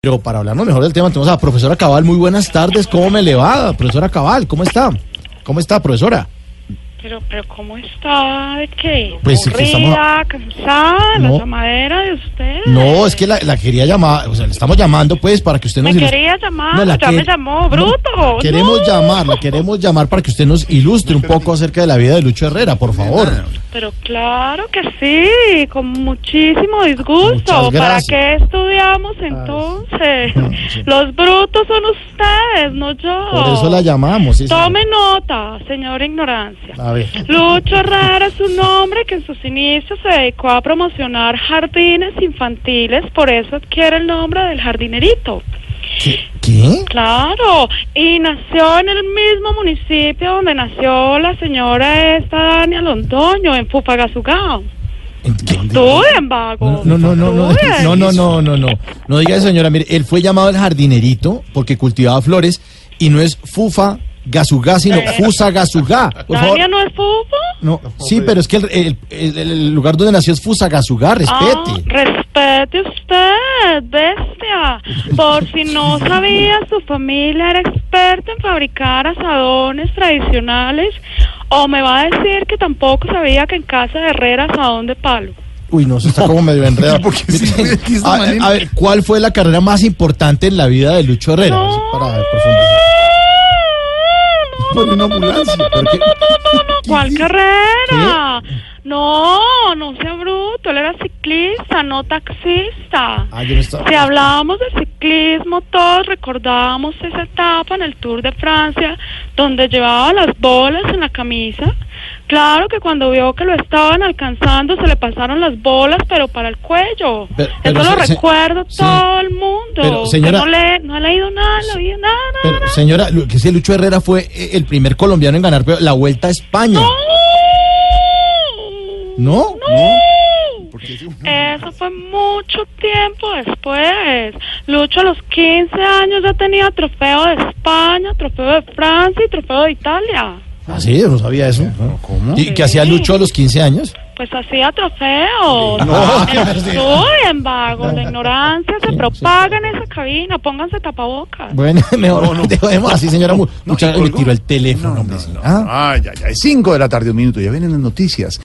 Pero para hablarnos mejor del tema, tenemos a la profesora Cabal. Muy buenas tardes. ¿Cómo me le va, profesora Cabal? ¿Cómo está? ¿Cómo está, profesora? Pero, pero, ¿cómo está? ¿De qué? Pues sí que estamos- ¿Aburrida, cansada, No. la llamadera de usted? No, es que la, la quería llamar, o sea, le estamos llamando pues para que usted nos Me ilustre- quería llamar, No, la ya que- me llamó, no, bruto. Queremos no. llamarla, queremos llamar para que usted nos ilustre un poco acerca de la vida de Lucho Herrera, por favor. Pero claro que sí, con muchísimo disgusto. ¿Para qué estudiamos entonces? No, sí. Los brutos son ustedes, no yo. Por eso la llamamos. sí, sí. Tome nota, señora ignorancia. A ver. Lucho Herrera es un hombre que en sus inicios se dedicó a promocionar jardines infantiles, por eso adquiere el nombre del jardinerito. ¿Qué? ¿Qué? Claro, y nació en el mismo municipio donde nació la señora esta Dania Londoño, en Fupagasugao. ¿Entiende? Estudien, vago. No, no, no, no, no, no, no, no, no. No diga eso, señora. Mire, él fue llamado el jardinerito porque cultivaba flores y no es Fufa Gasugá, sino Fusa Gasugá. ¿Dania no es Fupa? No, sí, pero es que el, el- el- el lugar donde nació es Fusagasugá, Ah, respete. respete usted, Por si no sabía, su familia era experta en fabricar asadones tradicionales. O me va a decir que tampoco sabía que en casa de Herrera asadón de palo. Uy, no, se está como medio enredado. ¿Por qué siempre de esta a, a ver, ¿cuál fue la carrera más importante en la vida de Lucho Herrera? No. Para profundizar. Por una ambulancia. ¿Por qué? ¿Cuál carrera? No, no sea bruto, él era ciclista, no taxista. Ah, yo no estaba. Si hablábamos de ciclismo, todos recordábamos esa etapa en el Tour de Francia, donde llevaba las bolas en la camisa. Claro que cuando vio que lo estaban alcanzando, se le pasaron las bolas, pero para el cuello. Pero- pero Eso lo se- se- recuerda sí. todo el mundo. Pero, señora- no, le- no ha leído nada en la vida, nada, nada, Pero, nada. señora, que ese Lucho Herrera fue eh, el primer colombiano en ganar la Vuelta a España. ¿No? Eso fue mucho tiempo después. Lucho a los 15 años ya tenía trofeo de España, trofeo de Francia y trofeo de Italia. Ah, sí, yo no sabía eso. ¿Cómo? ¿Y qué hacía Lucho a los 15 años? Pues hacía trofeos. No, Estudien, vago. La ignorancia se propaga en esa cabina. Pónganse tapabocas. Bueno, mejor dejemos así, señora. Mu- Muchas gracias. Me tiró el teléfono, hombre. sí. Ah. Ay, ya, ya. Es 5 de la tarde, un minuto. Ya vienen las noticias.